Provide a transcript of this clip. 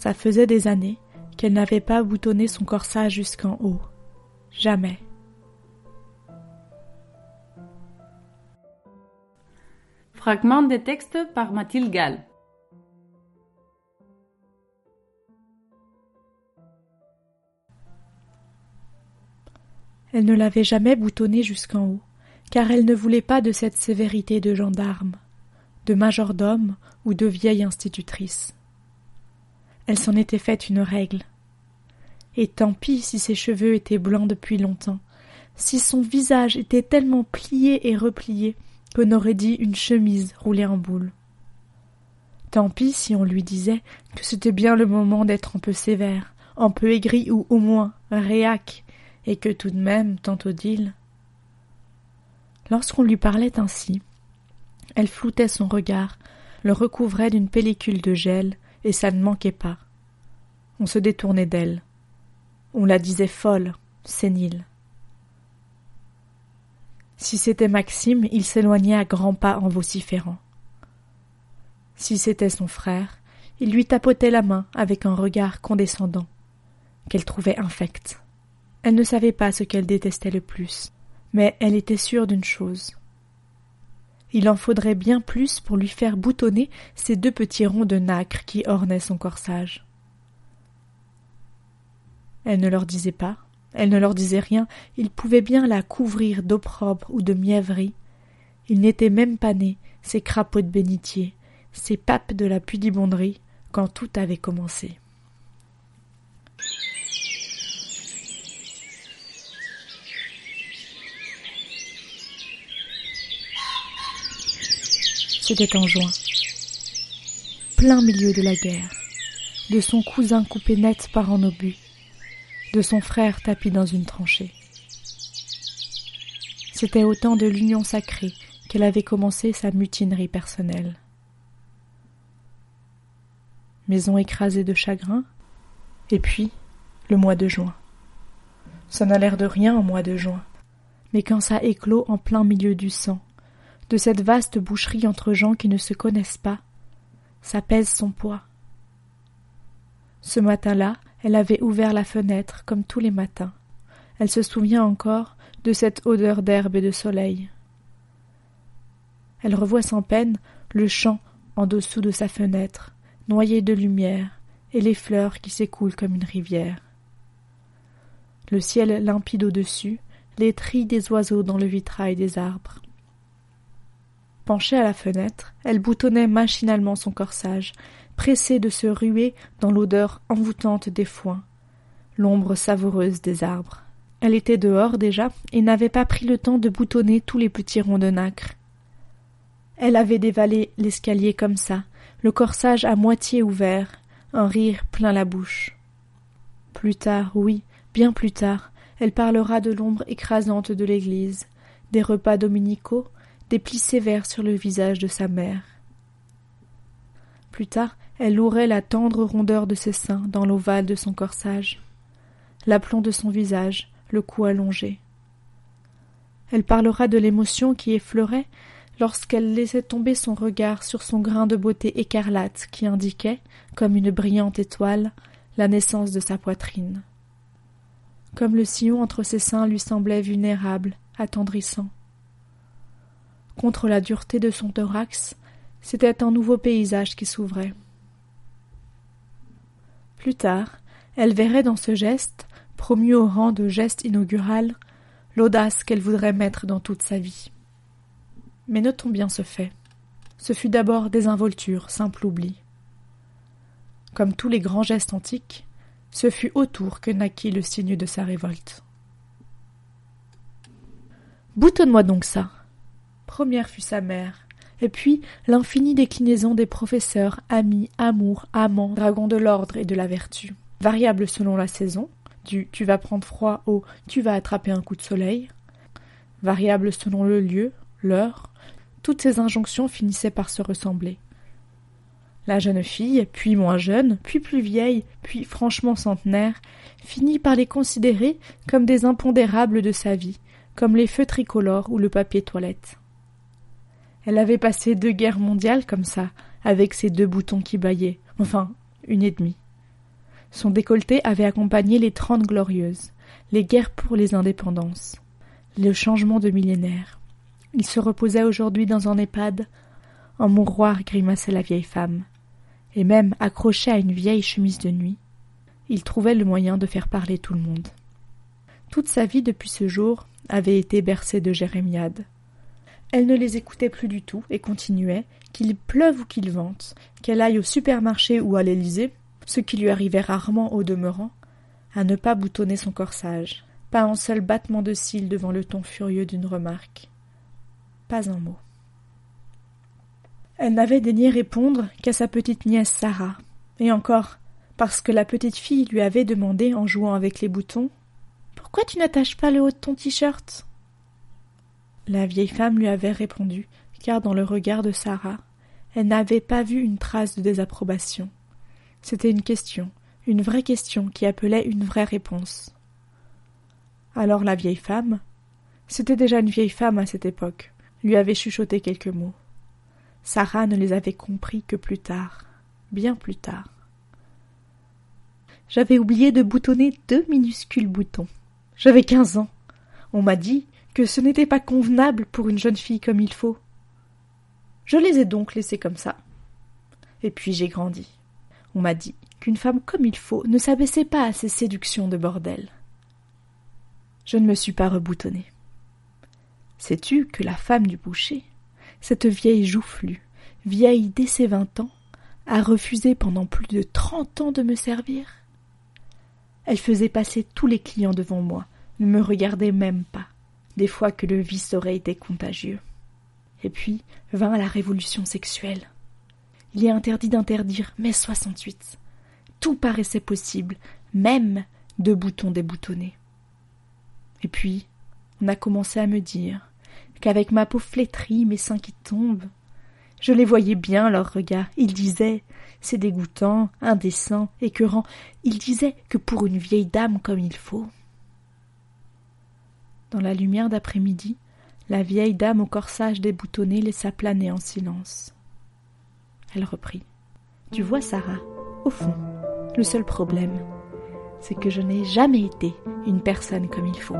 Ça faisait des années qu'elle n'avait pas boutonné son corsage jusqu'en haut. Jamais. Fragment de texte par Mathilde Gall. Elle ne l'avait jamais boutonné jusqu'en haut, car elle ne voulait pas de cette sévérité de gendarme, de majordome ou de vieille institutrice. Elle s'en était faite une règle. Et tant pis si ses cheveux étaient blancs depuis longtemps, si son visage était tellement plié et replié qu'on aurait dit une chemise roulée en boule. Tant pis si on lui disait que c'était bien le moment d'être un peu sévère, un peu aigri ou au moins réac, et que tout de même tantôt d'île. Lorsqu'on lui parlait ainsi, elle floutait son regard, le recouvrait d'une pellicule de gel, et ça ne manquait pas. On se détournait d'elle. On la disait folle, sénile. Si c'était Maxime, il s'éloignait à grands pas en vociférant. Si c'était son frère, il lui tapotait la main avec un regard condescendant, qu'elle trouvait infect. Elle ne savait pas ce qu'elle détestait le plus, mais elle était sûre d'une chose. Il en faudrait bien plus pour lui faire boutonner ces deux petits ronds de nacre qui ornaient son corsage. Elle ne leur disait pas, elle ne leur disait rien, il pouvait bien la couvrir d'opprobre ou de mièvrerie. Il n'était même pas né, ces crapauds de bénitier, ces papes de la pudibonderie, quand tout avait commencé. C'était en juin. Plein milieu de la guerre, de son cousin coupé net par un obus, de son frère tapi dans une tranchée. C'était au temps de l'union sacrée qu'elle avait commencé sa mutinerie personnelle. Maison écrasée de chagrin, et puis le mois de juin. Ça n'a l'air de rien en mois de juin, mais quand ça éclot en plein milieu du sang, de cette vaste boucherie entre gens qui ne se connaissent pas, ça pèse son poids. Ce matin-là, elle avait ouvert la fenêtre comme tous les matins. Elle se souvient encore de cette odeur d'herbe et de soleil. Elle revoit sans peine le champ en dessous de sa fenêtre, noyé de lumière, et les fleurs qui s'écoulent comme une rivière. Le ciel limpide au-dessus, les trilles des oiseaux dans le vitrail des arbres. Penchée à la fenêtre, elle boutonnait machinalement son corsage, pressée de se ruer dans l'odeur envoûtante des foins, l'ombre savoureuse des arbres. Elle était dehors déjà et n'avait pas pris le temps de boutonner tous les petits ronds de nacre. Elle avait dévalé l'escalier comme ça, le corsage à moitié ouvert, un rire plein la bouche. Plus tard, oui, bien plus tard, elle parlera de l'ombre écrasante de l'église, des repas dominicaux, des plis sévères sur le visage de sa mère. Plus tard, elle louerait la tendre rondeur de ses seins dans l'ovale de son corsage, l'aplomb de son visage, le cou allongé. Elle parlera de l'émotion qui effleurait lorsqu'elle laissait tomber son regard sur son grain de beauté écarlate qui indiquait, comme une brillante étoile, la naissance de sa poitrine. Comme le sillon entre ses seins lui semblait vulnérable, attendrissant. Contre la dureté de son thorax, c'était un nouveau paysage qui s'ouvrait. Plus tard, elle verrait dans ce geste, promu au rang de geste inaugural, l'audace qu'elle voudrait mettre dans toute sa vie. Mais notons bien ce fait. Ce fut d'abord désinvolture, simple oubli. Comme tous les grands gestes antiques, ce fut autour que naquit le signe de sa révolte. Boutonne-moi donc ça, Première fut sa mère, et puis l'infinie déclinaison des professeurs, amis, amour, amants, dragons de l'ordre et de la vertu. Variable selon la saison, du tu vas prendre froid au tu vas attraper un coup de soleil. Variable selon le lieu, l'heure, toutes ces injonctions finissaient par se ressembler. La jeune fille, puis moins jeune, puis plus vieille, puis franchement centenaire, finit par les considérer comme des impondérables de sa vie, comme les feux tricolores ou le papier toilette. Elle avait passé deux guerres mondiales comme ça, avec ses deux boutons qui bâillaient. Enfin, une et demie. Son décolleté avait accompagné les Trente Glorieuses, les guerres pour les indépendances, le changement de millénaire. Il se reposait aujourd'hui dans un EHPAD. Un mouroir grimaçait la vieille femme, et même accroché à une vieille chemise de nuit, il trouvait le moyen de faire parler tout le monde. Toute sa vie depuis ce jour avait été bercée de jérémiades. Elle ne les écoutait plus du tout et continuait, qu'il pleuve ou qu'il vente, qu'elle aille au supermarché ou à l'Élysée, ce qui lui arrivait rarement au demeurant, à ne pas boutonner son corsage, pas un seul battement de cils devant le ton furieux d'une remarque. Pas un mot. Elle n'avait daigné répondre qu'à sa petite nièce Sarah, et encore parce que la petite fille lui avait demandé en jouant avec les boutons Pourquoi tu n'attaches pas le haut de ton t-shirt? La vieille femme lui avait répondu, car dans le regard de Sarah, elle n'avait pas vu une trace de désapprobation. C'était une question, une vraie question qui appelait une vraie réponse. Alors la vieille femme, c'était déjà une vieille femme à cette époque, lui avait chuchoté quelques mots. Sarah ne les avait compris que plus tard, bien plus tard. J'avais oublié de boutonner deux minuscules boutons. J'avais quinze ans. On m'a dit que ce n'était pas convenable pour une jeune fille comme il faut. Je les ai donc laissés comme ça. Et puis j'ai grandi. On m'a dit qu'une femme comme il faut ne s'abaissait pas à ces séductions de bordel. Je ne me suis pas reboutonnée. Sais-tu que la femme du boucher, cette vieille joufflue, vieille dès ses vingt ans, a refusé pendant plus de trente ans de me servir? Elle faisait passer tous les clients devant moi, ne me regardait même pas, fois que le vice aurait été contagieux. Et puis vint la révolution sexuelle. Il est interdit d'interdire mai 68. Tout paraissait possible, même de boutons déboutonnés. Et puis, on a commencé à me dire qu'avec ma peau flétrie, mes seins qui tombent, je les voyais bien, leurs regards. Ils disaient c'est dégoûtant, indécent, écœurant. Ils disaient que pour une vieille dame comme il faut. Dans la lumière d'après-midi, la vieille dame au corsage déboutonné laissa planer en silence. Elle reprit. Tu vois, Sarah, au fond, le seul problème, c'est que je n'ai jamais été une personne comme il faut.